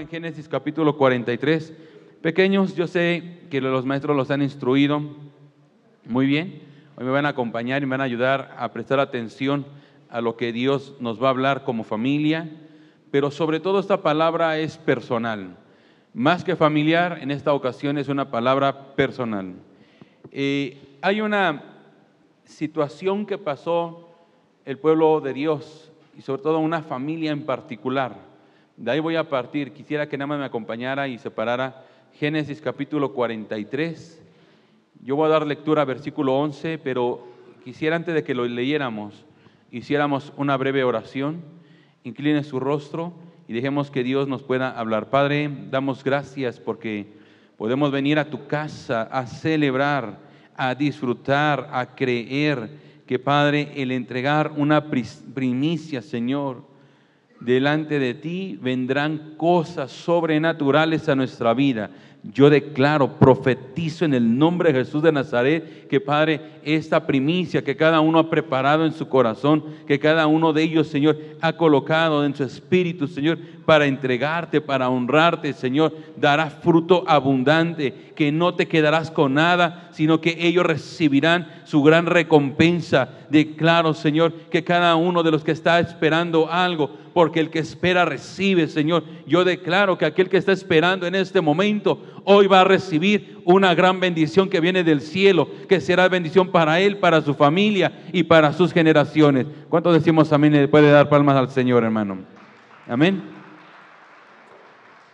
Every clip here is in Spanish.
en Génesis capítulo 43. Pequeños, yo sé que los maestros los han instruido muy bien. Hoy me van a acompañar y me van a ayudar a prestar atención a lo que Dios nos va a hablar como familia, pero sobre todo esta palabra es personal. Más que familiar, en esta ocasión es una palabra personal. Eh, hay una situación que pasó el pueblo de Dios y sobre todo una familia en particular. De ahí voy a partir. Quisiera que nada más me acompañara y separara Génesis capítulo 43. Yo voy a dar lectura a versículo 11, pero quisiera antes de que lo leyéramos, hiciéramos una breve oración. Incline su rostro y dejemos que Dios nos pueda hablar. Padre, damos gracias porque podemos venir a tu casa a celebrar, a disfrutar, a creer que Padre, el entregar una primicia, Señor, delante de ti vendrán cosas sobrenaturales a nuestra vida yo declaro, profetizo en el nombre de Jesús de Nazaret, que Padre, esta primicia que cada uno ha preparado en su corazón, que cada uno de ellos, Señor, ha colocado en su espíritu, Señor, para entregarte, para honrarte, Señor, dará fruto abundante, que no te quedarás con nada, sino que ellos recibirán su gran recompensa. Declaro, Señor, que cada uno de los que está esperando algo, porque el que espera recibe, Señor. Yo declaro que aquel que está esperando en este momento, hoy va a recibir una gran bendición que viene del cielo, que será bendición para él, para su familia y para sus generaciones. ¿Cuántos decimos amén? Le puede dar palmas al Señor, hermano. Amén.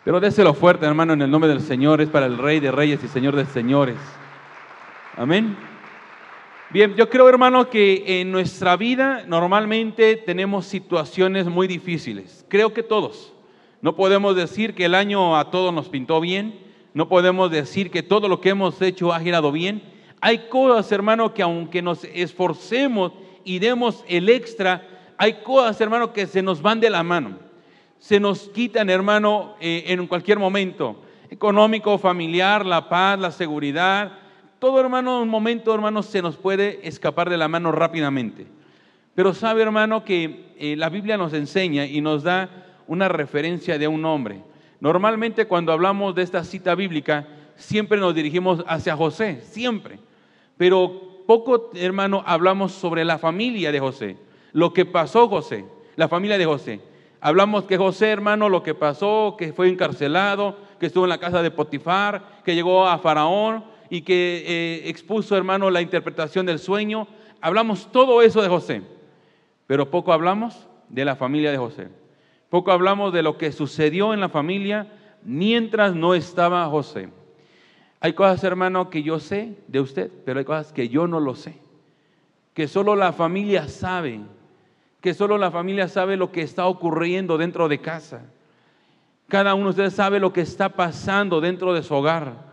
Pero déselo fuerte, hermano, en el nombre del Señor. Es para el Rey de Reyes y Señor de Señores. Amén. Bien, yo creo, hermano, que en nuestra vida normalmente tenemos situaciones muy difíciles. Creo que todos. No podemos decir que el año a todos nos pintó bien. No podemos decir que todo lo que hemos hecho ha girado bien. Hay cosas, hermano, que aunque nos esforcemos y demos el extra, hay cosas, hermano, que se nos van de la mano. Se nos quitan, hermano, eh, en cualquier momento. Económico, familiar, la paz, la seguridad, todo hermano, un momento hermano se nos puede escapar de la mano rápidamente. Pero sabe hermano que eh, la Biblia nos enseña y nos da una referencia de un hombre. Normalmente cuando hablamos de esta cita bíblica, siempre nos dirigimos hacia José, siempre. Pero poco hermano hablamos sobre la familia de José, lo que pasó José, la familia de José. Hablamos que José, hermano, lo que pasó, que fue encarcelado, que estuvo en la casa de Potifar, que llegó a Faraón, y que eh, expuso, hermano, la interpretación del sueño. Hablamos todo eso de José, pero poco hablamos de la familia de José. Poco hablamos de lo que sucedió en la familia mientras no estaba José. Hay cosas, hermano, que yo sé de usted, pero hay cosas que yo no lo sé. Que solo la familia sabe, que solo la familia sabe lo que está ocurriendo dentro de casa. Cada uno de ustedes sabe lo que está pasando dentro de su hogar.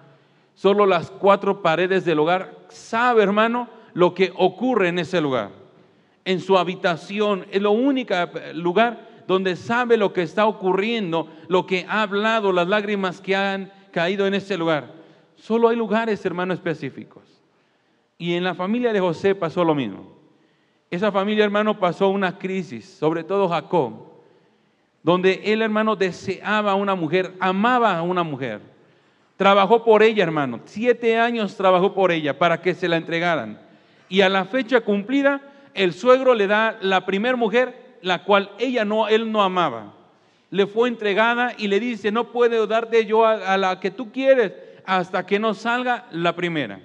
Solo las cuatro paredes del hogar sabe, hermano, lo que ocurre en ese lugar. En su habitación es lo único lugar donde sabe lo que está ocurriendo, lo que ha hablado, las lágrimas que han caído en ese lugar. Solo hay lugares, hermano, específicos. Y en la familia de José pasó lo mismo. Esa familia, hermano, pasó una crisis, sobre todo Jacob, donde él, hermano, deseaba a una mujer, amaba a una mujer Trabajó por ella, hermano. Siete años trabajó por ella para que se la entregaran. Y a la fecha cumplida, el suegro le da la primer mujer, la cual ella no, él no amaba. Le fue entregada y le dice, no puedo darte yo a, la que tú quieres hasta que no salga la primera.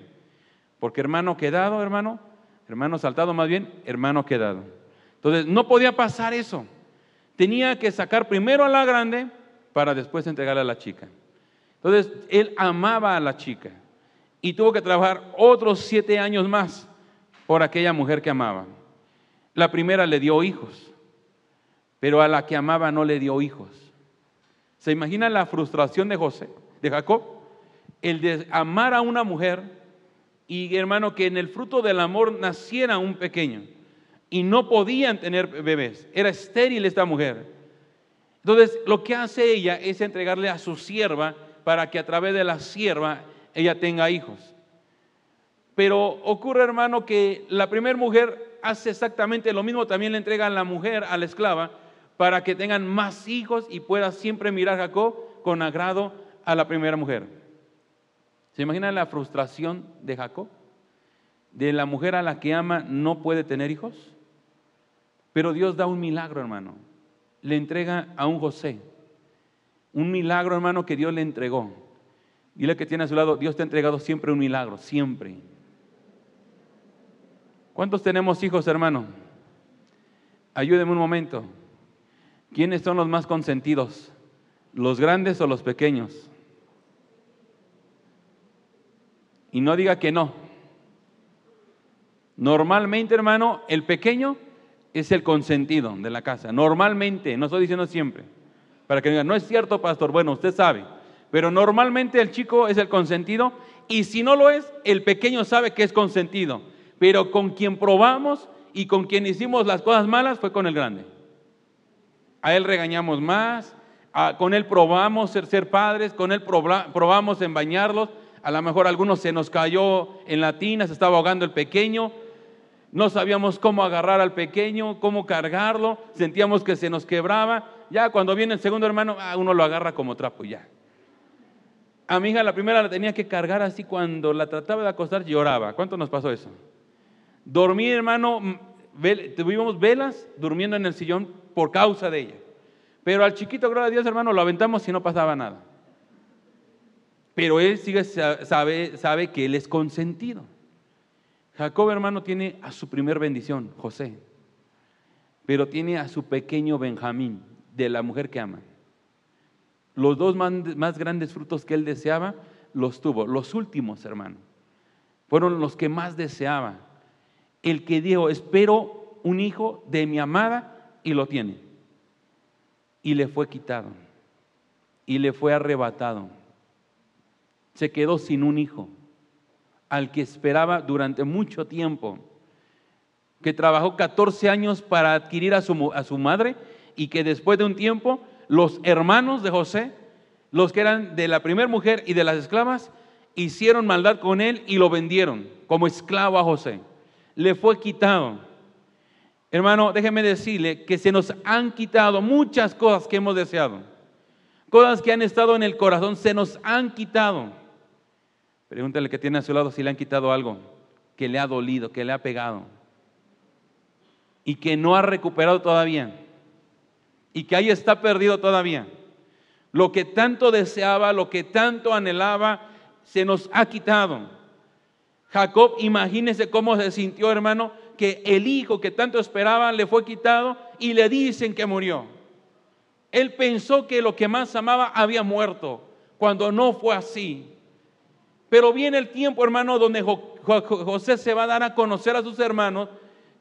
Porque hermano quedado, hermano, hermano saltado más bien, hermano quedado. Entonces, no podía pasar eso. Tenía que sacar primero a la grande para después entregarle a la chica. Entonces, él amaba a la chica y tuvo que trabajar otros siete años más por aquella mujer que amaba. La primera le dio hijos, pero a la que amaba no le dio hijos. ¿Se imagina la frustración de José, de Jacob? El de amar a una mujer y hermano, que en el fruto del amor naciera un pequeño y no podían tener bebés. Era estéril esta mujer. Entonces, lo que hace ella es entregarle a su sierva para que a través de la sierva ella tenga hijos. Pero ocurre, hermano, que la primera mujer hace exactamente lo mismo, también le entrega a la mujer, a la esclava, para que tengan más hijos y pueda siempre mirar a Jacob con agrado a la primera mujer. ¿Se imagina la frustración de Jacob? De la mujer a la que ama no puede tener hijos. Pero Dios da un milagro, hermano. Le entrega a un José. Un milagro, hermano, que Dios le entregó. Dile que tiene a su lado, Dios te ha entregado siempre un milagro, siempre. ¿Cuántos tenemos hijos, hermano? Ayúdeme un momento. ¿Quiénes son los más consentidos? ¿Los grandes o los pequeños? Y no diga que no. Normalmente, hermano, el pequeño es el consentido de la casa. Normalmente, no estoy diciendo siempre. Para que digan, no es cierto, pastor. Bueno, usted sabe. Pero normalmente el chico es el consentido y si no lo es, el pequeño sabe que es consentido. Pero con quien probamos y con quien hicimos las cosas malas fue con el grande. A él regañamos más, con él probamos ser, padres, con él probamos en bañarlos. A lo mejor algunos se nos cayó en la tina, se estaba ahogando el pequeño. No sabíamos cómo agarrar al pequeño, cómo cargarlo, sentíamos que se nos quebraba. Ya cuando viene el segundo hermano, ah, uno lo agarra como trapo ya. A mi hija la primera la tenía que cargar así cuando la trataba de acostar lloraba. ¿Cuánto nos pasó eso? Dormí, hermano, tuvimos velas durmiendo en el sillón por causa de ella. Pero al chiquito, gracias a Dios, hermano, lo aventamos y no pasaba nada. Pero él sigue, sabe, sabe que él es consentido. Jacob, hermano, tiene a su primer bendición, José. Pero tiene a su pequeño Benjamín, de la mujer que ama. Los dos más grandes frutos que él deseaba, los tuvo. Los últimos, hermano, fueron los que más deseaba. El que dijo, espero un hijo de mi amada y lo tiene. Y le fue quitado. Y le fue arrebatado. Se quedó sin un hijo al que esperaba durante mucho tiempo, que trabajó 14 años para adquirir a su, a su madre y que después de un tiempo los hermanos de José, los que eran de la primera mujer y de las esclavas, hicieron maldad con él y lo vendieron como esclavo a José. Le fue quitado. Hermano, déjeme decirle que se nos han quitado muchas cosas que hemos deseado. Cosas que han estado en el corazón se nos han quitado. Pregúntale que tiene a su lado si le han quitado algo que le ha dolido, que le ha pegado y que no ha recuperado todavía y que ahí está perdido todavía. Lo que tanto deseaba, lo que tanto anhelaba, se nos ha quitado. Jacob, imagínese cómo se sintió, hermano, que el hijo que tanto esperaba le fue quitado y le dicen que murió. Él pensó que lo que más amaba había muerto, cuando no fue así. Pero viene el tiempo, hermano, donde José se va a dar a conocer a sus hermanos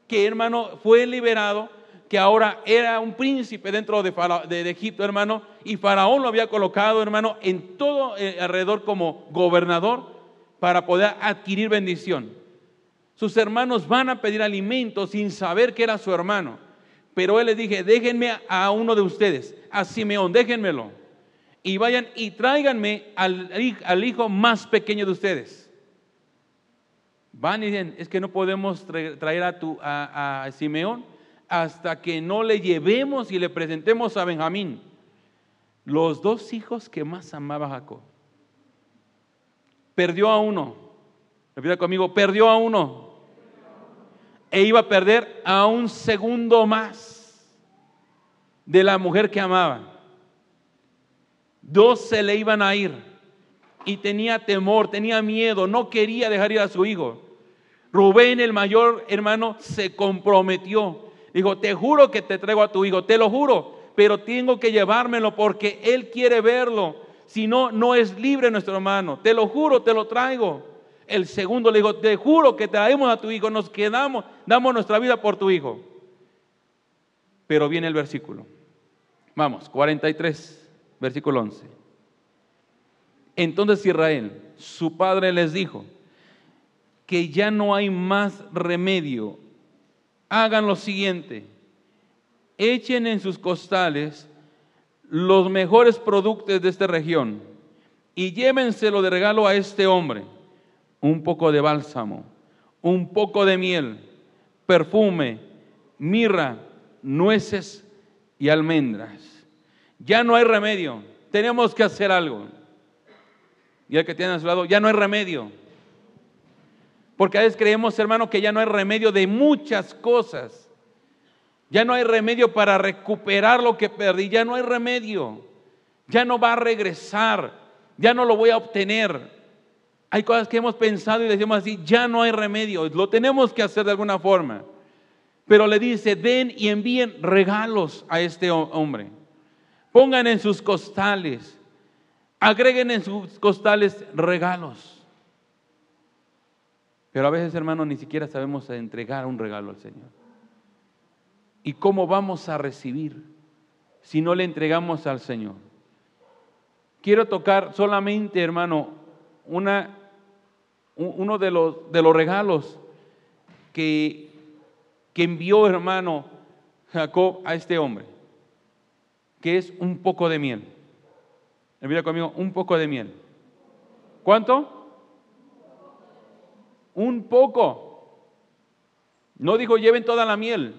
que, hermano, fue liberado que ahora era un príncipe dentro de, Egipto, hermano, y Faraón lo había colocado, hermano, en todo eh, alrededor como gobernador para poder adquirir bendición. Sus hermanos van a pedir alimento sin saber que era su hermano. Pero él les dije, déjenme a uno de ustedes, a Simeón, déjenmelo. Y vayan y tráiganme al, hijo más pequeño de ustedes. Van y dicen, es que no podemos traer a, tu, a Simeón hasta que no le llevemos y le presentemos a Benjamín, los dos hijos que más amaba Jacob. Perdió a uno, repita conmigo, perdió a uno. E iba a perder a un segundo más de la mujer que amaba. Dos se le iban a ir y tenía temor, tenía miedo, no quería dejar ir a su hijo. Rubén, el mayor hermano, se comprometió Dijo, te juro que te traigo a tu hijo, te lo juro, pero tengo que llevármelo porque él quiere verlo. Si no, no es libre nuestro hermano. Te lo juro, te lo traigo. El segundo le dijo, te juro que traemos a tu hijo, nos quedamos, damos nuestra vida por tu hijo. Pero viene el versículo. Vamos, 43, versículo 11. Entonces Israel, su padre les dijo que ya no hay más remedio hagan lo siguiente, echen en sus costales los mejores productos de esta región y llévenselo de regalo a este hombre, un poco de bálsamo, un poco de miel, perfume, mirra, nueces y almendras. Ya no hay remedio. tenemos que hacer algo. Y el que tiene a su lado, ya no hay remedio. Porque a veces creemos, hermano, que ya no hay remedio de muchas cosas. Ya no hay remedio para recuperar lo que perdí, ya no hay remedio. Ya no va a regresar, ya no lo voy a obtener. Hay cosas que hemos pensado y decimos así, ya no hay remedio, lo tenemos que hacer de alguna forma. Pero le dice, den y envíen regalos a este hombre. Pongan en sus costales, agreguen en sus costales regalos. Pero a veces, hermano, ni siquiera sabemos entregar un regalo al Señor. ¿Y cómo vamos a recibir si no le entregamos al Señor? Quiero tocar solamente, hermano, una, uno de los, de los regalos que, que envió, hermano, Jacob a este hombre, que es un poco de miel. Mira conmigo, un poco de miel. ¿Cuánto? Un poco. No dijo lleven toda la miel.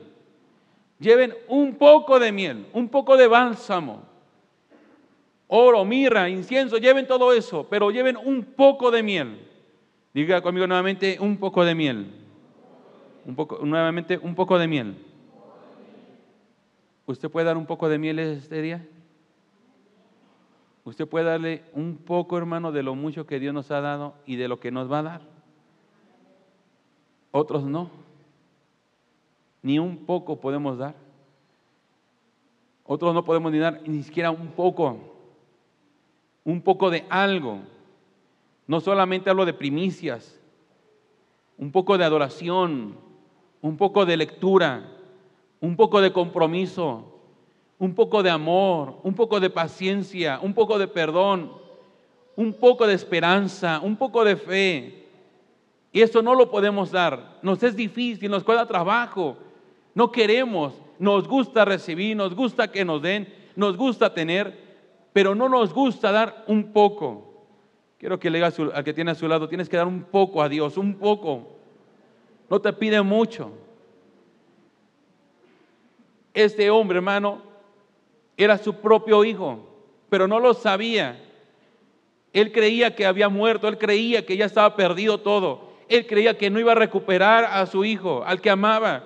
Lleven un poco de miel, un poco de bálsamo oro, mirra, incienso, lleven todo eso, pero lleven un poco de miel. Diga conmigo nuevamente, un poco de miel. Un poco, nuevamente, un poco de miel. ¿Usted puede dar un poco de miel este día? Usted puede darle un poco, hermano, de lo mucho que Dios nos ha dado y de lo que nos va a dar. Otros no. Ni un poco podemos dar. Otros no podemos ni dar ni siquiera un poco un poco de algo. No solamente hablo de primicias, un poco de adoración, un poco de lectura, un poco de compromiso, un poco de amor, un poco de paciencia, un poco de perdón, un poco de esperanza, un poco de fe. Y eso no lo podemos dar. Nos es difícil, nos cuesta trabajo. No queremos, nos gusta recibir, nos gusta que nos den, nos gusta tener, pero no nos gusta dar un poco. Quiero que le digas al que tiene a su lado, tienes que dar un poco a Dios, un poco. No te pide mucho. Este hombre, hermano, era su propio hijo, pero no lo sabía. Él creía que había muerto, él creía que ya estaba perdido todo. Él creía que no iba a recuperar a su hijo, al que amaba.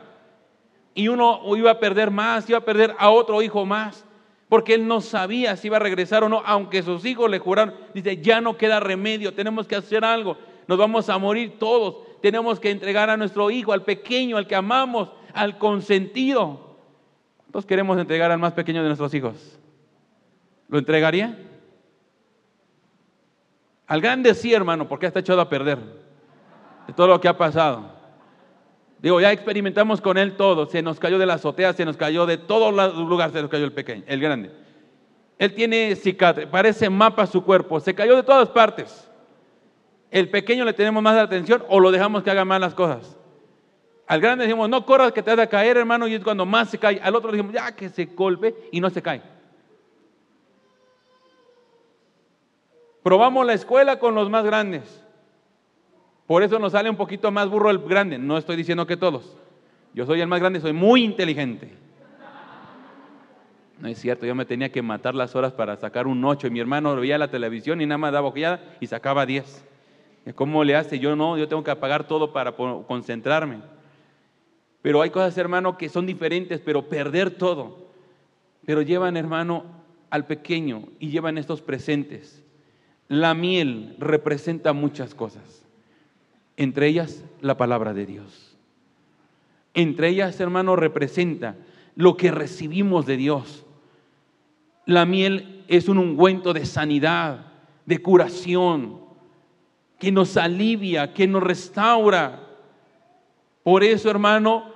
Y uno iba a perder más, iba a perder a otro hijo más porque él no sabía si iba a regresar o no, aunque sus hijos le juraron, dice, ya no queda remedio, tenemos que hacer algo, nos vamos a morir todos, tenemos que entregar a nuestro hijo, al pequeño, al que amamos, al consentido. ¿Cuántos queremos entregar al más pequeño de nuestros hijos? ¿Lo entregaría? Al grande sí, hermano, porque está echado a perder de todo lo que ha pasado. Digo, ya experimentamos con él todo. Se nos cayó de la azotea, se nos cayó de todos los lugares, se nos cayó el pequeño, el grande. Él tiene cicatriz, parece mapa su cuerpo, se cayó de todas partes. El pequeño le tenemos más atención o lo dejamos que haga más las cosas. Al grande decimos, no corras que te vas a caer, hermano, y es cuando más se cae. Al otro le decimos, ya que se golpe y no se cae. Probamos la escuela con los más grandes. Por eso nos sale un poquito más burro el grande. No estoy diciendo que todos. Yo soy el más grande, soy muy inteligente. No es cierto, yo me tenía que matar las horas para sacar un 8 y mi hermano veía la televisión y nada más daba ojeada y sacaba 10. ¿Cómo le hace? Yo no, yo tengo que apagar todo para concentrarme. Pero hay cosas, hermano, que son diferentes, pero perder todo. Pero llevan, hermano, al pequeño y llevan estos presentes. La miel representa muchas cosas. Entre ellas la palabra de Dios. Entre ellas, hermano, representa lo que recibimos de Dios. La miel es un ungüento de sanidad, de curación, que nos alivia, que nos restaura. Por eso, hermano,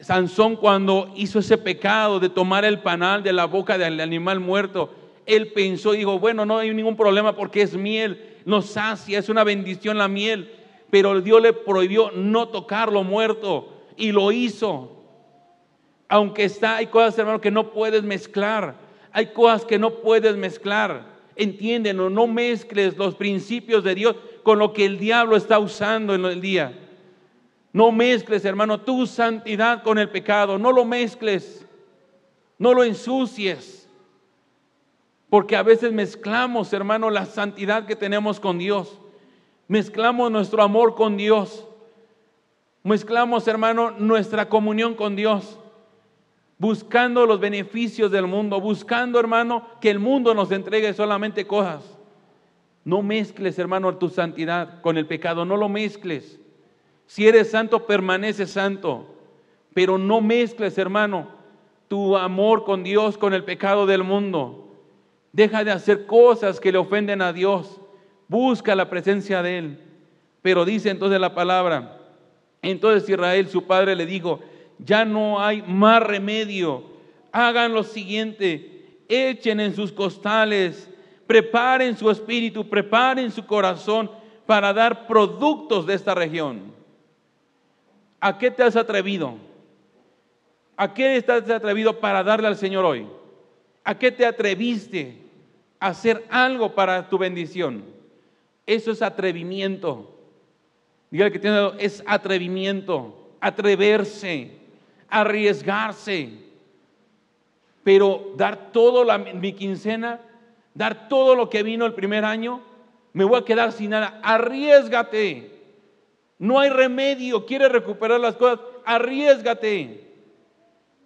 Sansón cuando hizo ese pecado de tomar el panal de la boca del animal muerto, él pensó y dijo, bueno, no hay ningún problema porque es miel, nos sacia, es una bendición la miel pero Dios le prohibió no tocarlo muerto y lo hizo. Aunque está, hay cosas, hermano, que no puedes mezclar. Hay cosas que no puedes mezclar. Entiéndelo, no mezcles los principios de Dios con lo que el diablo está usando en el día. No mezcles, hermano, tu santidad con el pecado. No lo mezcles. No lo ensucies. Porque a veces mezclamos, hermano, la santidad que tenemos con Dios. Mezclamos nuestro amor con Dios. Mezclamos, hermano, nuestra comunión con Dios. Buscando los beneficios del mundo. Buscando, hermano, que el mundo nos entregue solamente cosas. No mezcles, hermano, tu santidad con el pecado. No lo mezcles. Si eres santo, permanece santo. Pero no mezcles, hermano, tu amor con Dios con el pecado del mundo. Deja de hacer cosas que le ofenden a Dios. Busca la presencia de Él. Pero dice entonces la palabra, entonces Israel, su padre, le dijo, ya no hay más remedio. Hagan lo siguiente, echen en sus costales, preparen su espíritu, preparen su corazón para dar productos de esta región. ¿A qué te has atrevido? ¿A qué estás atrevido para darle al Señor hoy? ¿A qué te atreviste a hacer algo para tu bendición? Eso es atrevimiento. Dígale que tiene es atrevimiento, atreverse, arriesgarse. Pero dar todo la, mi quincena, dar todo lo que vino el primer año, me voy a quedar sin nada. Arriesgate. No hay remedio. Quieres recuperar las cosas, arriesgate.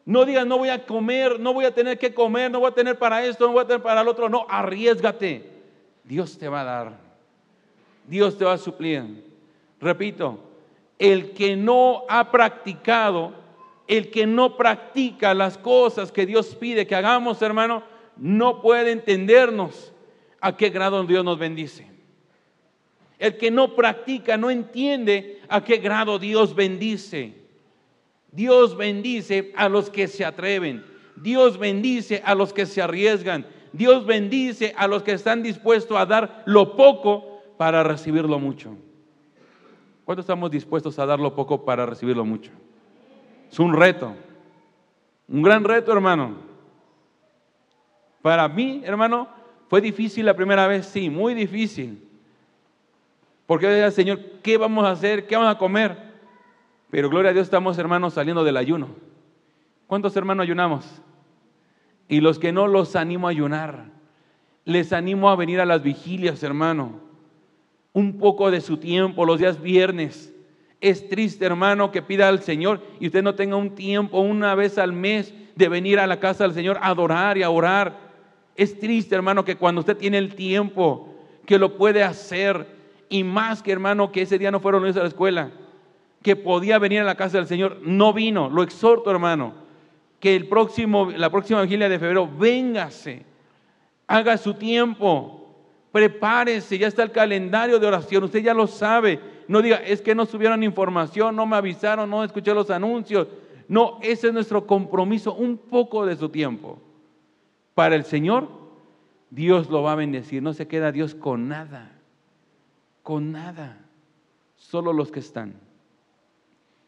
No digas, no voy a comer, no voy a tener que comer, no voy a tener para esto, no voy a tener para el otro. No, arriesgate. Dios te va a dar. Dios te va a suplir. Repito, el que no ha practicado, el que no practica las cosas que Dios pide que hagamos, hermano, no puede entendernos a qué grado Dios nos bendice. El que no practica no entiende a qué grado Dios bendice. Dios bendice a los que se atreven. Dios bendice a los que se arriesgan. Dios bendice a los que están dispuestos a dar lo poco para recibir lo mucho. ¿Cuánto estamos dispuestos a dar lo poco para recibirlo mucho? Es un reto, un gran reto, hermano. Para mí, hermano, fue difícil la primera vez, sí, muy difícil. Porque yo decía, Señor, ¿qué vamos a hacer? ¿Qué vamos a comer? Pero gloria a Dios, estamos, hermanos, saliendo del ayuno. ¿Cuántos hermanos ayunamos? Y los que no, los animo a ayunar. Les animo a venir a las vigilias, hermano un poco de su tiempo los días viernes. Es triste, hermano, que pida al Señor y usted no tenga un tiempo una vez al mes de venir a la casa del Señor a adorar y a orar. Es triste, hermano, que cuando usted tiene el tiempo, que lo puede hacer, y más que, hermano, que ese día no fueron a la escuela, que podía venir a la casa del Señor, no vino. Lo exhorto, hermano, que el próximo, la próxima vigilia de febrero, véngase, haga su tiempo, Prepárese, ya está el calendario de oración, usted ya lo sabe. No diga, es que no subieron información, no me avisaron, no escuché los anuncios. No, ese es nuestro compromiso, un poco de su tiempo. Para el Señor, Dios lo va a bendecir, no se queda Dios con nada, con nada, solo los que están.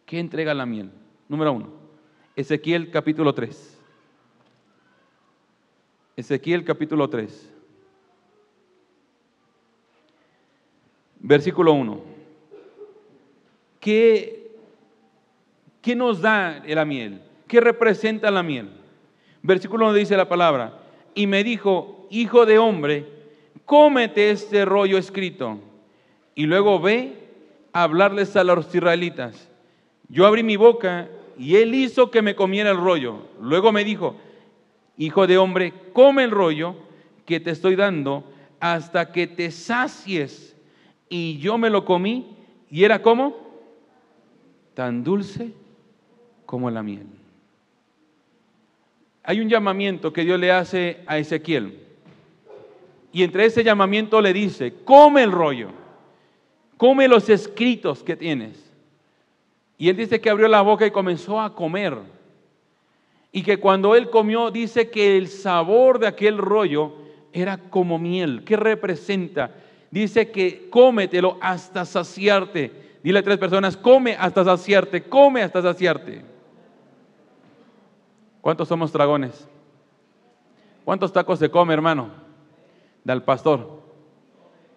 ¿Qué entrega la miel? Número uno, Ezequiel capítulo 3. Ezequiel capítulo 3. Versículo 1. ¿Qué, ¿Qué nos da la miel? ¿Qué representa la miel? Versículo 1 dice la palabra, y me dijo, hijo de hombre, cómete este rollo escrito, y luego ve a hablarles a los israelitas. Yo abrí mi boca y él hizo que me comiera el rollo. Luego me dijo, hijo de hombre, come el rollo que te estoy dando hasta que te sacies y yo me lo comí y era como tan dulce como la miel. Hay un llamamiento que Dios le hace a Ezequiel. Y entre ese llamamiento le dice, come el rollo, come los escritos que tienes. Y él dice que abrió la boca y comenzó a comer. Y que cuando él comió, dice que el sabor de aquel rollo era como miel. ¿Qué representa? Dice que cómetelo hasta saciarte. Dile a tres personas, come hasta saciarte, come hasta saciarte. ¿Cuántos somos dragones? ¿Cuántos tacos se come, hermano? Del pastor.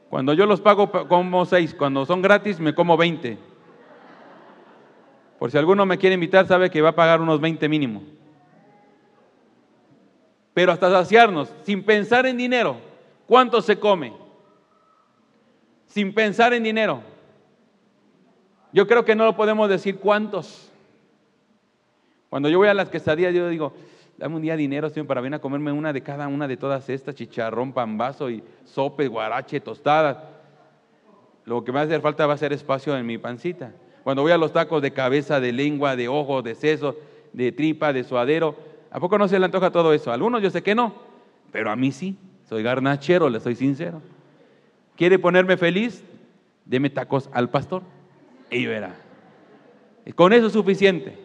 Cuando yo los pago, como seis. Cuando son gratis, me como veinte. Por si alguno me quiere invitar, sabe que va a pagar unos veinte mínimo. pero hasta saciarnos, sin pensar en dinero. ¿Cuánto se come? Sin pensar en dinero. Yo creo que no lo podemos decir cuántos. Cuando yo voy a las quesadillas, yo digo, dame un día dinero Señor, para venir a comerme una de cada una de todas estas, chicharrón, pambazo y sope, guarache, tostada. Lo que me va a hacer falta va a ser espacio en mi pancita. Cuando voy a los tacos de cabeza, de lengua, de ojo, de seso, de tripa, de suadero, ¿a poco no se le antoja todo eso? algunos yo sé que no, pero a mí sí. Soy garnachero, le soy sincero. ¿Quiere ponerme feliz? Deme tacos al pastor y verá. Con eso es suficiente.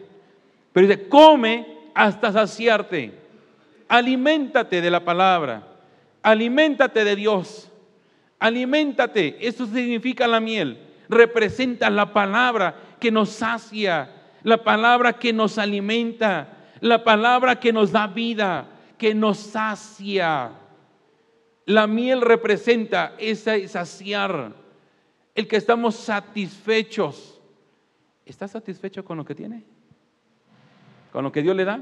Pero dice, come hasta saciarte. Aliméntate de la palabra. Aliméntate de Dios. Aliméntate. Eso significa la miel. Representa la palabra que nos sacia. La palabra que nos alimenta. La palabra que nos da vida. Que nos sacia. La miel representa ese saciar. El que estamos satisfechos. ¿Está satisfecho con lo que tiene? con lo que Dios le da?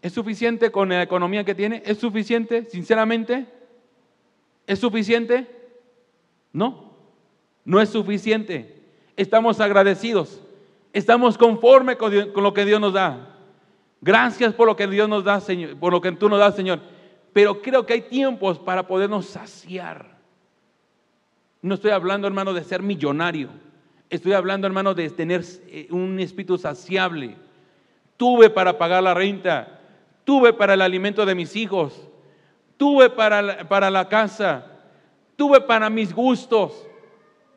¿Es suficiente con la economía que tiene? ¿Es suficiente, sinceramente? ¿Es suficiente? No, no es suficiente. Estamos agradecidos. Estamos conformes con, lo que Dios nos da. Gracias por lo que Dios nos da, Señor, por lo que tú nos das, Señor. Pero creo que hay tiempos para podernos saciar. No estoy hablando, hermano, de ser millonario. Estoy hablando, hermano, de tener eh, un espíritu saciable. Tuve para pagar la renta, tuve para el alimento de mis hijos, tuve para la, para la casa, tuve para mis gustos.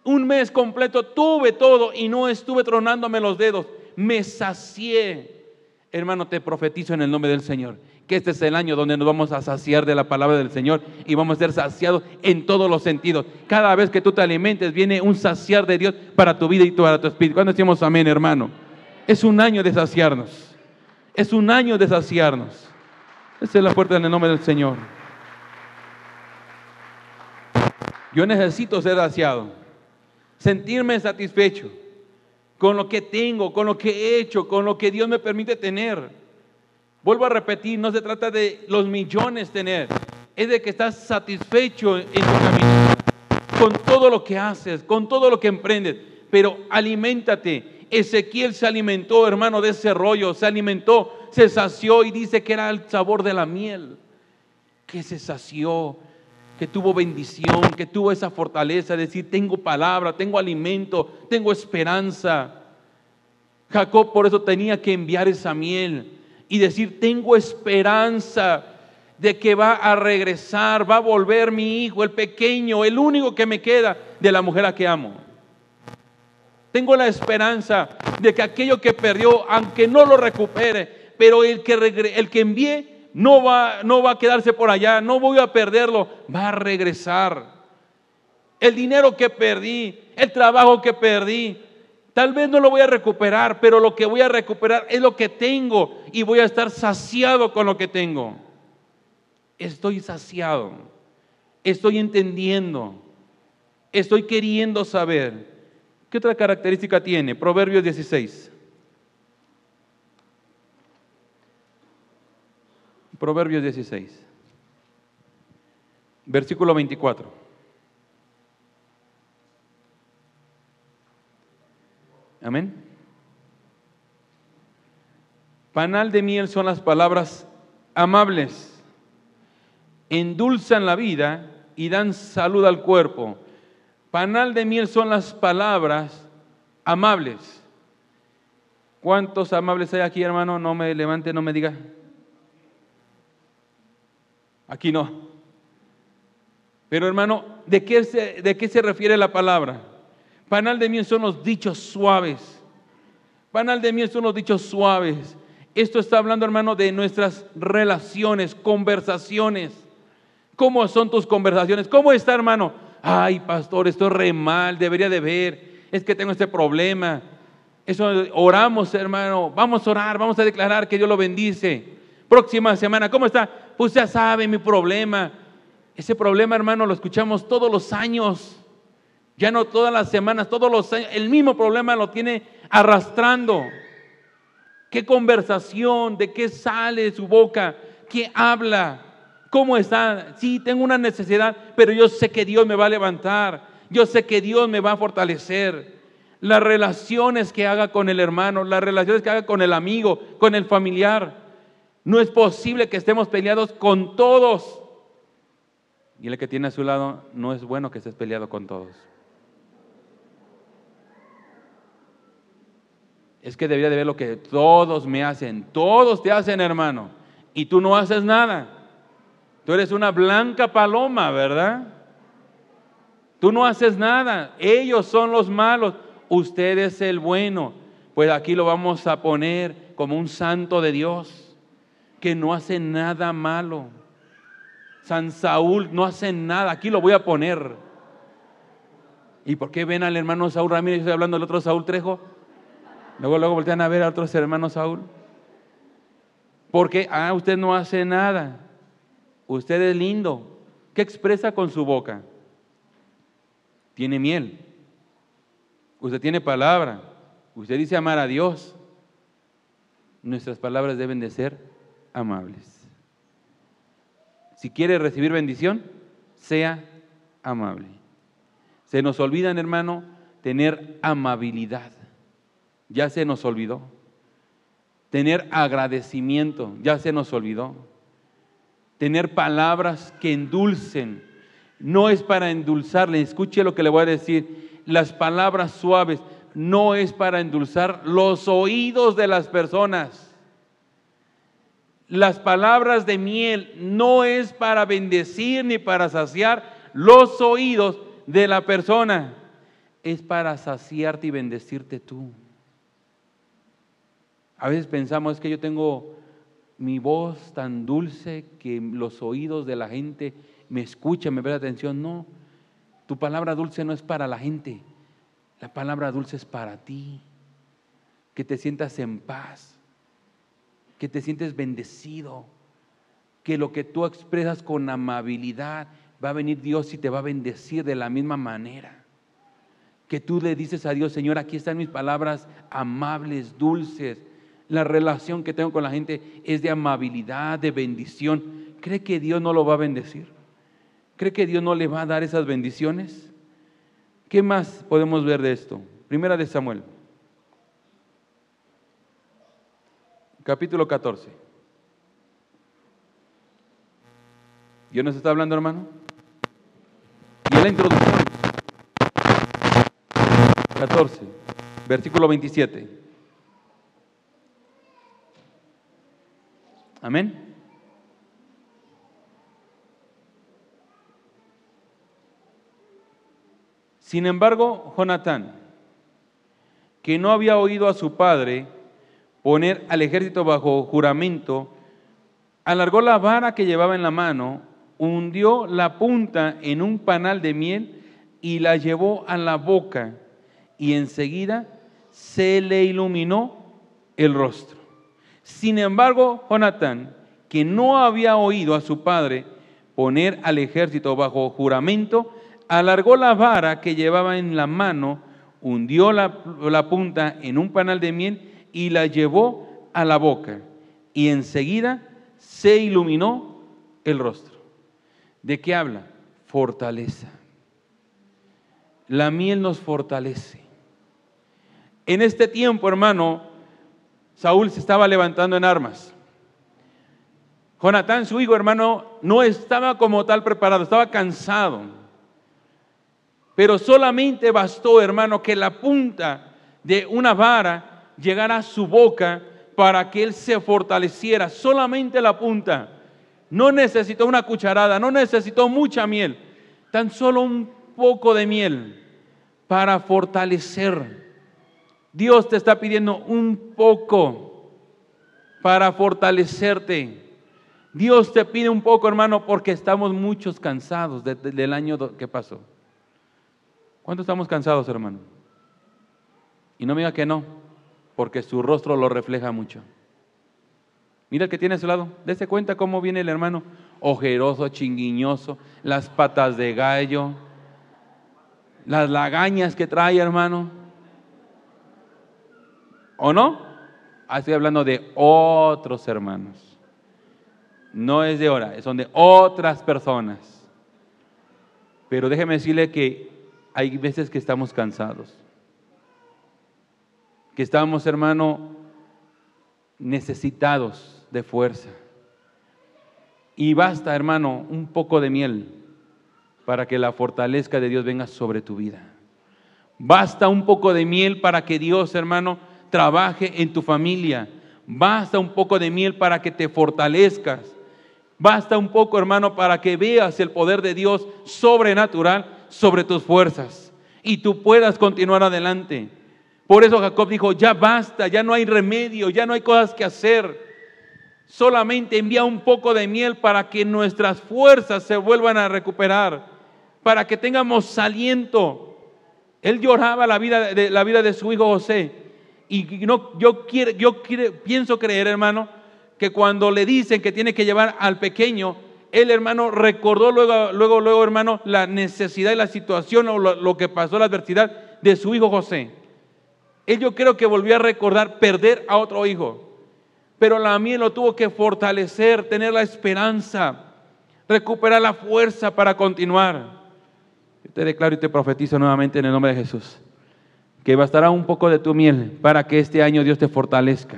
Un mes completo tuve todo y no estuve tronándome los dedos. Me sacié. Hermano, te profetizo en el nombre del Señor que este es el año donde nos vamos a saciar de la palabra del Señor y vamos a ser saciados en todos los sentidos. Cada vez que tú te alimentes viene un saciar de Dios para tu vida y para tu espíritu. Cuando decimos amén, hermano, es un año de saciarnos. Es un año de saciarnos. Esa es la puerta en el nombre del Señor. Yo necesito ser saciado, sentirme satisfecho con lo que tengo, con lo que he hecho, con lo que Dios me permite tener. Vuelvo a repetir, no se trata de los millones tener, es de que estás satisfecho en tu camino, con todo lo que haces, con todo lo que emprendes, pero aliméntate. Ezequiel se alimentó, hermano, de ese rollo, se alimentó, se sació y dice que era el sabor de la miel, que se sació, que tuvo bendición, que tuvo esa fortaleza, de decir, tengo palabra, tengo alimento, tengo esperanza. Jacob por eso tenía que enviar esa miel y decir, tengo esperanza de que va a regresar, va a volver mi hijo, el pequeño, el único que me queda de la mujer a que amo. Tengo la esperanza de que aquello que perdió, aunque no lo recupere, pero el que, el que envié no va, no va a quedarse por allá, no voy a perderlo, va a regresar. El dinero que perdí, el trabajo que perdí, Tal vez no lo voy a recuperar, pero lo que voy a recuperar es lo que tengo y voy a estar saciado con lo que tengo. Estoy saciado, estoy entendiendo, estoy queriendo saber. ¿Qué otra característica tiene? Proverbios 16. Proverbios 16. Versículo 24. Amén. Panal de miel son las palabras amables, endulzan la vida y dan salud al cuerpo. Panal de miel son las palabras amables. ¿Cuántos amables hay aquí, hermano? No me levante, no me diga. Aquí no. Pero hermano, ¿de qué se, de qué se refiere la palabra? Panal de miel son los dichos suaves. Panal de miel son los dichos suaves. Esto está hablando, hermano, de nuestras relaciones, conversaciones. ¿Cómo son tus conversaciones? ¿Cómo está, hermano? Ay, pastor, estoy re mal, debería de ver. Es que tengo este problema. Eso oramos, hermano. Vamos a orar, vamos a declarar que Dios lo bendice. Próxima semana, ¿cómo está? Pues ya sabe mi problema. Ese problema, hermano, lo escuchamos todos los años. Ya no todas las semanas, todos los años, el mismo problema lo tiene arrastrando. ¿Qué conversación? ¿De qué sale de su boca? que habla. ¿Cómo está? Sí, tengo una necesidad, pero yo sé que Dios me va a levantar. Yo sé que Dios me va a fortalecer. Las relaciones que haga con el hermano, las relaciones que haga con el amigo, con el familiar. No es posible que estemos peleados con todos. Y el que tiene a su lado, no es bueno que estés peleado con todos. Es que debería de ver lo que todos me hacen. Todos te hacen, hermano. Y tú no haces nada. Tú eres una blanca paloma, ¿verdad? Tú no haces nada. Ellos son los malos. Usted es el bueno. Pues aquí lo vamos a poner como un santo de Dios que no hace nada malo. San Saúl no hace nada. Aquí lo voy a poner. ¿Y por qué ven al hermano Saúl Ramírez? Estoy hablando del otro Saúl Trejo. Luego, luego voltean a ver a otros hermanos Saúl. Porque, ah, usted no hace nada. Usted es lindo. ¿Qué expresa con su boca? Tiene miel. Usted tiene palabra. Usted dice amar a Dios. Nuestras palabras deben de ser amables. Si quiere recibir bendición, sea amable. Se nos olvidan, hermano, tener amabilidad ya se nos olvidó. Tener agradecimiento, ya se nos olvidó. Tener palabras que endulcen. No es para endulzarle, escuche lo que le voy a decir. Las palabras suaves no es para endulzar los oídos de las personas. Las palabras de miel no es para bendecir ni para saciar los oídos de la persona. Es para saciarte y bendecirte tú. A veces pensamos que yo tengo mi voz tan dulce que los oídos de la gente me escuchan, me ven atención. No, tu palabra dulce no es para la gente, la palabra dulce es para ti. Que te sientas en paz, que te sientes bendecido, que lo que tú expresas con amabilidad va a venir Dios y te va a bendecir de la misma manera. Que tú le dices a Dios, Señor, aquí están mis palabras amables, dulces la relación que tengo con la gente es de amabilidad, de bendición, ¿cree que Dios no lo va a bendecir? ¿Cree que Dios no le va a dar esas bendiciones? ¿Qué más podemos ver de esto? Primera de Samuel, capítulo 14. ¿Dios nos está hablando, hermano? Y en la introducción, 14, versículo 27. Amén. Sin embargo, Jonatán, que no había oído a su padre poner al ejército bajo juramento, alargó la vara que llevaba en la mano, hundió la punta en un panal de miel y la llevó a la boca y enseguida se le iluminó el rostro. Sin embargo, Jonatán, que no había oído a su padre poner al ejército bajo juramento, alargó la vara que llevaba en la mano, hundió la, punta en un panal de miel y la llevó a la boca. Y enseguida se iluminó el rostro. ¿De qué habla? Fortaleza. La miel nos fortalece. En este tiempo, hermano, Saúl se estaba levantando en armas. Jonatán, su hijo hermano, no estaba como tal preparado, estaba cansado. Pero solamente bastó, hermano, que la punta de una vara llegara a su boca para que él se fortaleciera. Solamente la punta. No necesitó una cucharada, no necesitó mucha miel. Tan solo un poco de miel para fortalecer Dios te está pidiendo un poco para fortalecerte. Dios te pide un poco, hermano, porque estamos muchos cansados del año que pasó. ¿Cuántos estamos cansados, hermano? Y no me diga que no, porque su rostro lo refleja mucho. Mira el que tiene a su lado, dése cuenta cómo viene el hermano, ojeroso, chinguiñoso, las patas de gallo, las lagañas que trae, hermano. ¿O no? Ah, estoy hablando de otros hermanos. No es de ahora, son de otras personas. Pero déjeme decirle que hay veces que estamos cansados. Que estamos, hermano, necesitados de fuerza. Y basta, hermano, un poco de miel para que la fortaleza de Dios venga sobre tu vida. Basta un poco de miel para que Dios, hermano, trabaje en tu familia. Basta un poco de miel para que te fortalezcas. Basta un poco, hermano, para que veas el poder de Dios sobrenatural sobre tus fuerzas y tú puedas continuar adelante. Por eso Jacob dijo, ya basta, ya no hay remedio, ya no hay cosas que hacer. Solamente envía un poco de miel para que nuestras fuerzas se vuelvan a recuperar, para que tengamos aliento. Él lloraba la vida de, la vida de su hijo José y no, yo, quiero, yo pienso creer, hermano, que cuando le dicen que tiene que llevar al pequeño, el hermano recordó luego, luego, luego, hermano, la necesidad y la situación o lo, que pasó, la adversidad de su hijo José. Él yo creo que volvió a recordar perder a otro hijo. Pero la mía lo tuvo que fortalecer, tener la esperanza, recuperar la fuerza para continuar. Te declaro y te profetizo nuevamente en el nombre de Jesús que bastará un poco de tu miel para que este año Dios te fortalezca,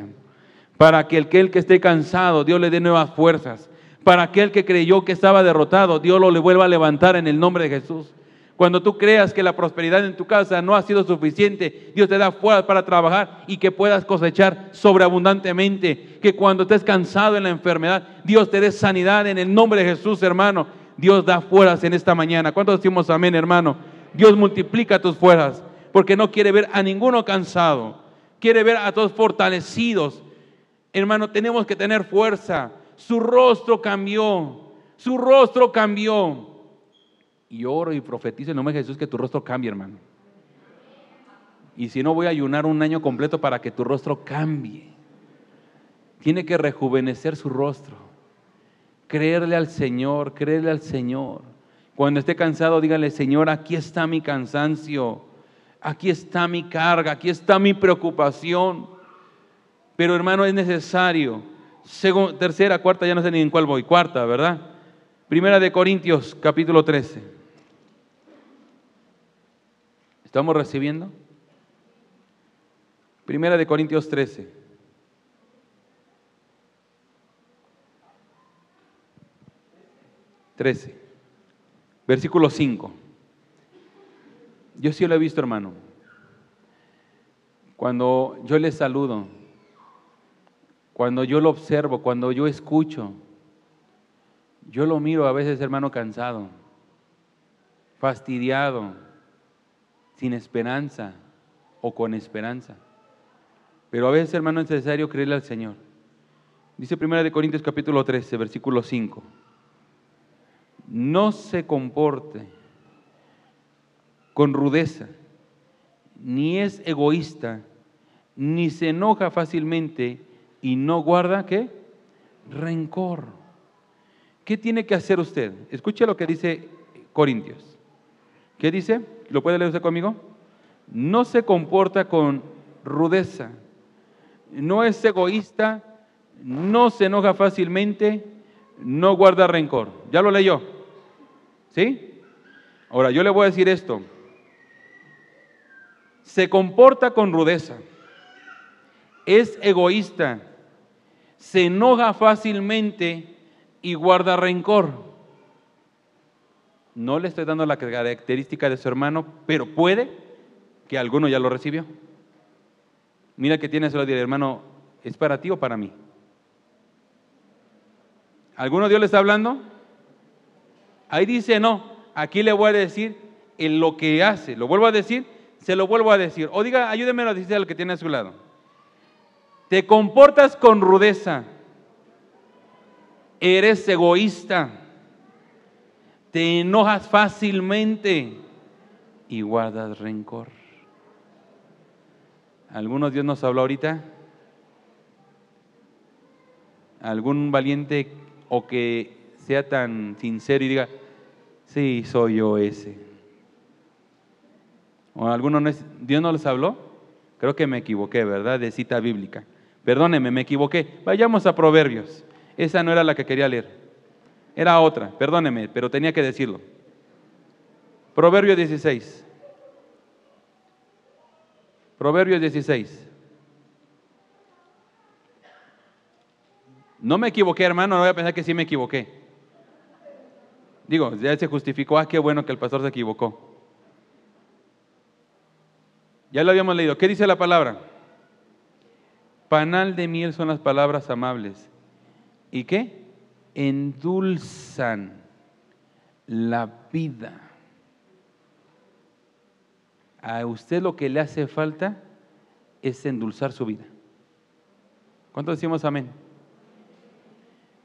para que el que, esté cansado, Dios le dé nuevas fuerzas, para aquel que creyó que estaba derrotado, Dios lo le vuelva a levantar en el nombre de Jesús. Cuando tú creas que la prosperidad en tu casa no ha sido suficiente, Dios te da fuerzas para trabajar y que puedas cosechar sobreabundantemente. Que cuando estés cansado en la enfermedad, Dios te dé sanidad en el nombre de Jesús, hermano. Dios da fuerzas en esta mañana. ¿Cuántos decimos amén, hermano? Dios multiplica tus fuerzas porque no quiere ver a ninguno cansado, quiere ver a todos fortalecidos. Hermano, tenemos que tener fuerza. Su rostro cambió, su rostro cambió. Y oro y profetizo en nombre de Jesús que tu rostro cambie, hermano. Y si no, voy a ayunar un año completo para que tu rostro cambie. Tiene que rejuvenecer su rostro. Creerle al Señor, creerle al Señor. Cuando esté cansado, dígale, Señor, aquí está mi cansancio aquí está mi carga, aquí está mi preocupación. Pero hermano, es necesario. tercera, cuarta, ya no sé ni en cuál voy. Cuarta, ¿verdad? Primera de Corintios, capítulo 13. ¿Estamos recibiendo? Primera de Corintios 13. Trece. Versículo 5. Yo sí lo he visto, hermano. Cuando yo le saludo, cuando yo lo observo, cuando yo escucho, yo lo miro a veces, hermano, cansado, fastidiado, sin esperanza o con esperanza. Pero a veces, hermano, es necesario creerle al Señor. Dice 1 de Corintios capítulo 13, versículo 5. No se comporte con rudeza, ni es egoísta, ni se enoja fácilmente y no guarda qué? Rencor. ¿Qué tiene que hacer usted? Escuche lo que dice Corintios. ¿Qué dice? ¿Lo puede leer usted conmigo? No se comporta con rudeza, no es egoísta, no se enoja fácilmente, no guarda rencor. ¿Ya lo leyó? ¿Sí? Ahora, yo le voy a decir esto se comporta con rudeza, es egoísta, se enoja fácilmente y guarda rencor. No le estoy dando la característica de su hermano, pero puede que alguno ya lo recibió. Mira que tiene, se lo hermano, ¿es para ti o para mí? ¿Alguno Dios le está hablando? Ahí dice no. Aquí le voy a decir en lo que hace. Lo vuelvo a decir se lo vuelvo a decir. O diga, ayúdeme a decir al que tiene a su lado. Te comportas con rudeza. Eres egoísta. Te enojas fácilmente y guardas rencor. ¿Alguno Dios nos habló ahorita? ¿Algún valiente o que sea tan sincero y diga, sí, soy yo ese? ¿O alguno no ¿Dios no les habló? Creo que me equivoqué, ¿verdad? De cita bíblica. Perdóneme, me equivoqué. Vayamos a Proverbios. esa no era la que quería leer. Era otra, perdóneme, pero tenía que decirlo. Proverbio 16. Proverbio 16. No me equivoqué, hermano, no voy a pensar que sí me equivoqué. Digo, ya se justificó, ah, qué bueno que el pastor se equivocó. Ya lo habíamos leído. ¿Qué dice la palabra? Panal de miel son las palabras amables. ¿Y qué? Endulzan la vida. A usted lo que le hace falta es endulzar su vida. ¿Cuántos decimos amén?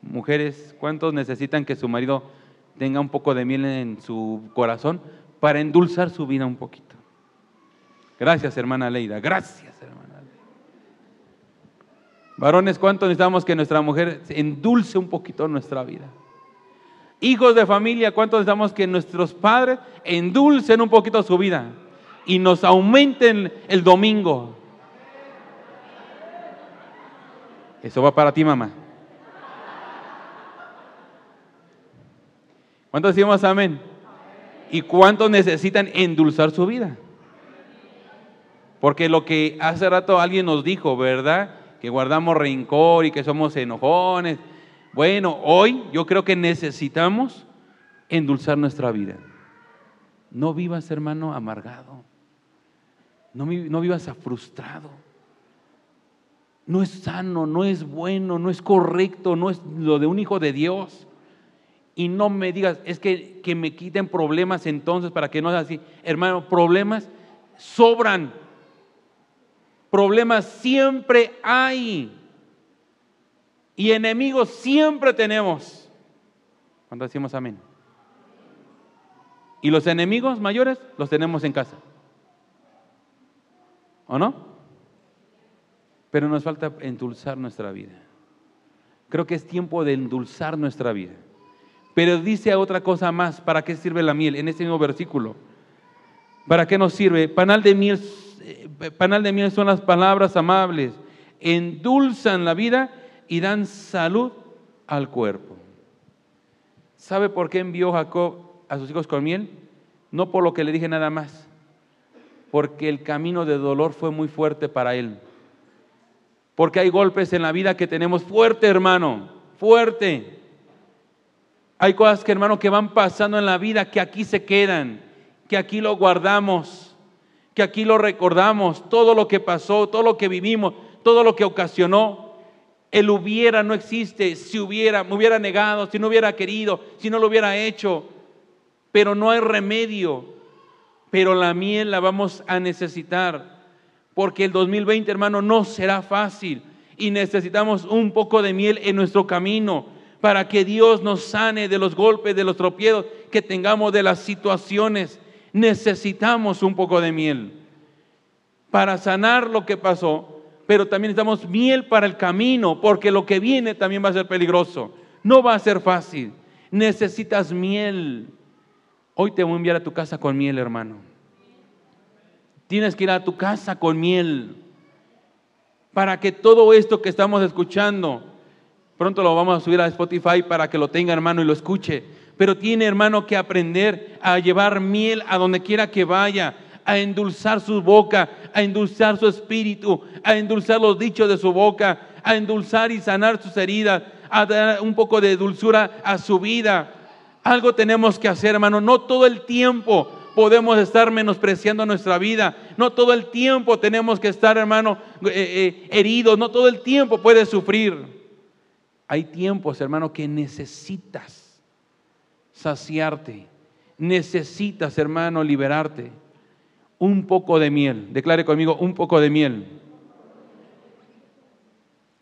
Mujeres, ¿cuántos necesitan que su marido tenga un poco de miel en su corazón para endulzar su vida un poquito? Gracias, hermana Leida. Gracias, hermana Leida. Varones, ¿cuántos necesitamos que nuestra mujer endulce un poquito nuestra vida? Hijos de familia, ¿cuántos necesitamos que nuestros padres endulcen un poquito su vida y nos aumenten el domingo? Eso va para ti, mamá. ¿Cuántos decimos amén? ¿Y cuántos necesitan endulzar su vida? Porque lo que hace rato alguien nos dijo, ¿verdad? Que guardamos rencor y que somos enojones. Bueno, hoy yo creo que necesitamos endulzar nuestra vida. No vivas, hermano, amargado. No, no vivas frustrado. No es sano, no es bueno, no es correcto, no es lo de un hijo de Dios y no me digas, es que, que me quiten problemas entonces para que no sea así. Hermano, problemas sobran. Problemas siempre hay. Y enemigos siempre tenemos. Cuando decimos amén. Y los enemigos mayores los tenemos en casa. ¿O no? Pero nos falta endulzar nuestra vida. Creo que es tiempo de endulzar nuestra vida. Pero dice otra cosa más, ¿para qué sirve la miel? En este mismo versículo. ¿Para qué nos sirve? Panal de miel, panal de miel son las palabras amables, endulzan la vida y dan salud al cuerpo. ¿Sabe por qué envió Jacob a sus hijos con miel? No por lo que le dije nada más, porque el camino de dolor fue muy fuerte para él. Porque hay golpes en la vida que tenemos fuerte, hermano, fuerte. Hay cosas que, hermano, que van pasando en la vida que aquí se quedan, que aquí lo guardamos, que aquí lo recordamos, todo lo que pasó, todo lo que vivimos, todo lo que ocasionó. El hubiera no existe, si hubiera, me hubiera negado, si no hubiera querido, si no lo hubiera hecho, pero no hay remedio. Pero la miel la vamos a necesitar, porque el 2020, hermano, no será fácil y necesitamos un poco de miel en nuestro camino para que Dios nos sane de los golpes, de los tropiezos que tengamos, de las situaciones. Necesitamos un poco de miel para sanar lo que pasó, pero también necesitamos miel para el camino, porque lo que viene también va a ser peligroso. No va a ser fácil. Necesitas miel. Hoy te voy a enviar a tu casa con miel, hermano. Tienes que ir a tu casa con miel para que todo esto que estamos escuchando, Pronto lo vamos a subir a Spotify para que lo tenga hermano y lo escuche. Pero tiene hermano que aprender a llevar miel a donde quiera que vaya, a endulzar su boca, a endulzar su espíritu, a endulzar los dichos de su boca, a endulzar y sanar sus heridas, a dar un poco de dulzura a su vida. Algo tenemos que hacer, hermano. No todo el tiempo podemos estar menospreciando nuestra vida. No todo el tiempo tenemos que estar, hermano, eh, eh, heridos. No todo el tiempo puede sufrir. Hay tiempos, hermano, que necesitas saciarte. Necesitas, hermano, liberarte. Un poco de miel. Declare conmigo, un poco de miel.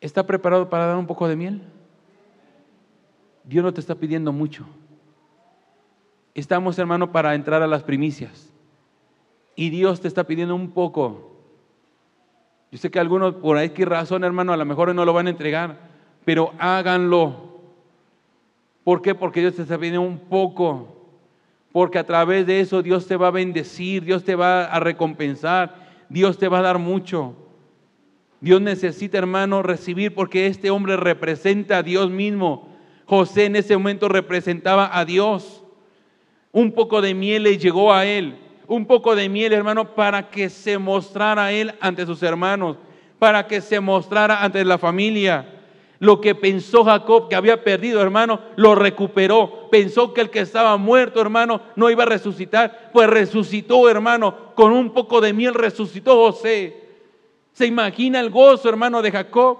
¿Está preparado para dar un poco de miel? Dios no te está pidiendo mucho. Estamos, hermano, para entrar a las primicias. Y Dios te está pidiendo un poco. Yo sé que algunos por qué razón, hermano, a lo mejor no lo van a entregar pero háganlo. ¿Por qué? Porque Dios te está un poco. Porque a través de eso Dios te va a bendecir, Dios te va a recompensar, Dios te va a dar mucho. Dios necesita, hermano, recibir porque este hombre representa a Dios mismo. José en ese momento representaba a Dios. Un poco de miel le llegó a él. Un poco de miel, hermano, para que se mostrara a él ante sus hermanos, para que se mostrara ante la familia. Lo que pensó Jacob que había perdido, hermano, lo recuperó. Pensó que el que estaba muerto, hermano, no iba a resucitar. Pues resucitó, hermano. Con un poco de miel resucitó José. Se imagina el gozo, hermano, de Jacob.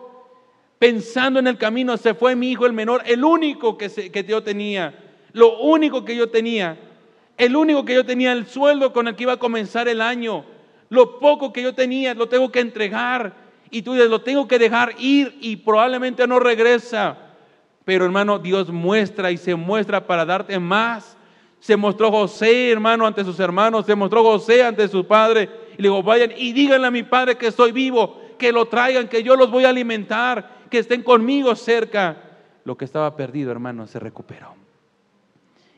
Pensando en el camino, se fue mi hijo el menor, el único que, que yo tenía. Lo único que yo tenía. El único que yo tenía, el sueldo con el que iba a comenzar el año. Lo poco que yo tenía, lo tengo que entregar y tú dices, lo tengo que dejar ir y probablemente no regresa. Pero hermano, Dios muestra y se muestra para darte más. Se mostró José, hermano, ante sus hermanos, se mostró José ante su padre. Y le digo, vayan y díganle a mi padre que estoy vivo, que lo traigan, que yo los voy a alimentar, que estén conmigo cerca. Lo que estaba perdido, hermano, se recuperó.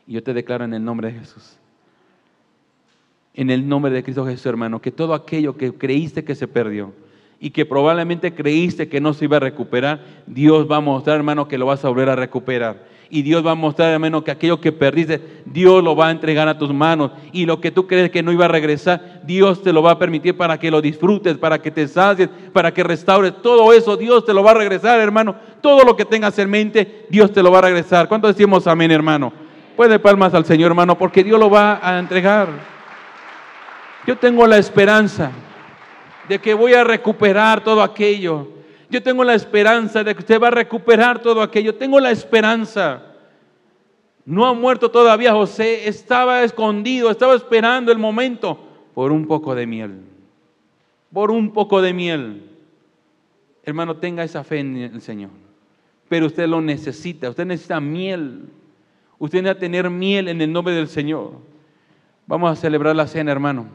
Y yo te declaro en el nombre de Jesús, en el nombre de Cristo Jesús, hermano, que todo aquello que creíste que se perdió, y que probablemente creíste que no se iba a recuperar, Dios va a mostrar, hermano, que lo vas a volver a recuperar. Y Dios va a mostrar, hermano, que aquello que perdiste, Dios lo va a entregar a tus manos. Y lo que tú crees que no iba a regresar, Dios te lo va a permitir para que lo disfrutes, para que te sacies, para que restaures. Todo eso, Dios te lo va a regresar, hermano. Todo lo que tengas en mente, Dios te lo va a regresar. ¿Cuánto decimos amén, hermano? Puede palmas al Señor, hermano, porque Dios lo va a entregar. Yo tengo la esperanza de que voy a recuperar todo aquello. Yo tengo la esperanza de que usted va a recuperar todo aquello. Tengo la esperanza. No ha muerto todavía José, estaba escondido, estaba esperando el momento por un poco de miel. Por un poco de miel. Hermano, tenga esa fe en el Señor. Pero usted lo necesita, usted necesita miel. Usted necesita tener miel en el nombre del Señor. Vamos a celebrar la cena, hermano,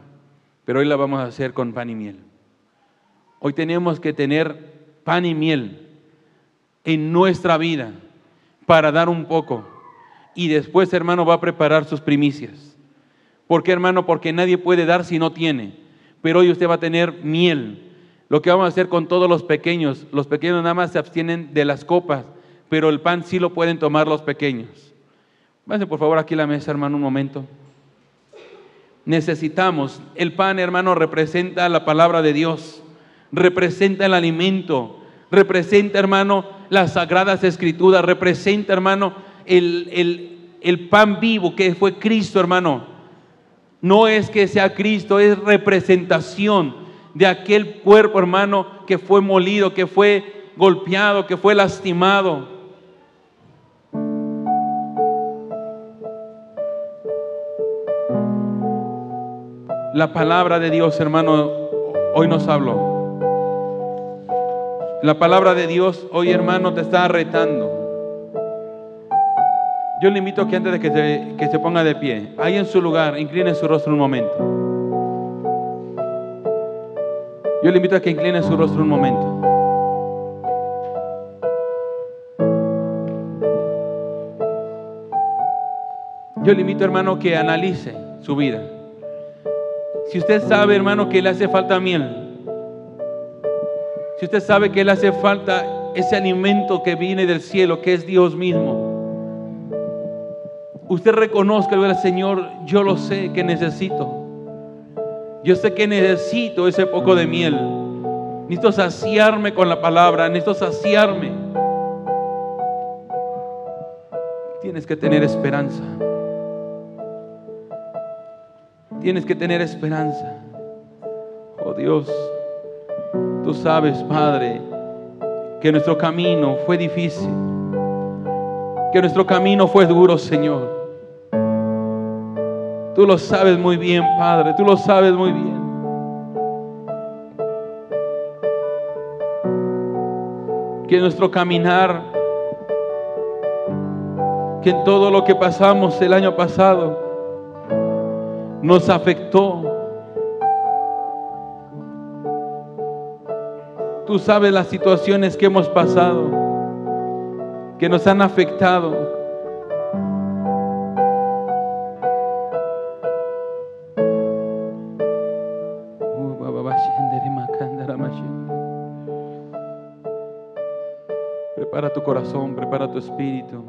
pero hoy la vamos a hacer con pan y miel. Hoy tenemos que tener pan y miel en nuestra vida para dar un poco. Y después, hermano, va a preparar sus primicias. ¿Por qué, hermano? Porque nadie puede dar si no tiene. Pero hoy usted va a tener miel. Lo que vamos a hacer con todos los pequeños, los pequeños nada más se abstienen de las copas, pero el pan sí lo pueden tomar los pequeños. Váyanse por favor aquí la mesa, hermano, un momento. Necesitamos, el pan, hermano, representa la palabra de Dios representa el alimento, representa, hermano, las sagradas escrituras, representa, hermano, el, el pan vivo que fue Cristo, hermano. No es que sea Cristo, es representación de aquel cuerpo, hermano, que fue molido, que fue golpeado, que fue lastimado. La palabra de Dios, hermano, hoy nos habló. La palabra de Dios hoy, hermano, te está retando. Yo le invito a que antes de que se, que se ponga de pie, ahí en su lugar, incline su rostro un momento. Yo le invito a que incline su rostro un momento. Yo le invito, hermano, que analice su vida. Si usted sabe, hermano, que le hace falta miel, si usted sabe que le hace falta ese alimento que viene del cielo, que es Dios mismo, usted reconozca Señor, yo lo sé que necesito. Yo sé que necesito ese poco de miel. Necesito saciarme con la palabra, necesito saciarme. Tienes que tener esperanza. Tienes que tener esperanza. Oh Dios. Tú sabes, Padre, que nuestro camino fue difícil, que nuestro camino fue duro, Señor. Tú lo sabes muy bien, Padre, tú lo sabes muy bien. Que nuestro caminar, que en todo lo que pasamos el año pasado, nos afectó Tú sabes las situaciones que hemos pasado, que nos han afectado. Prepara tu corazón, prepara tu espíritu.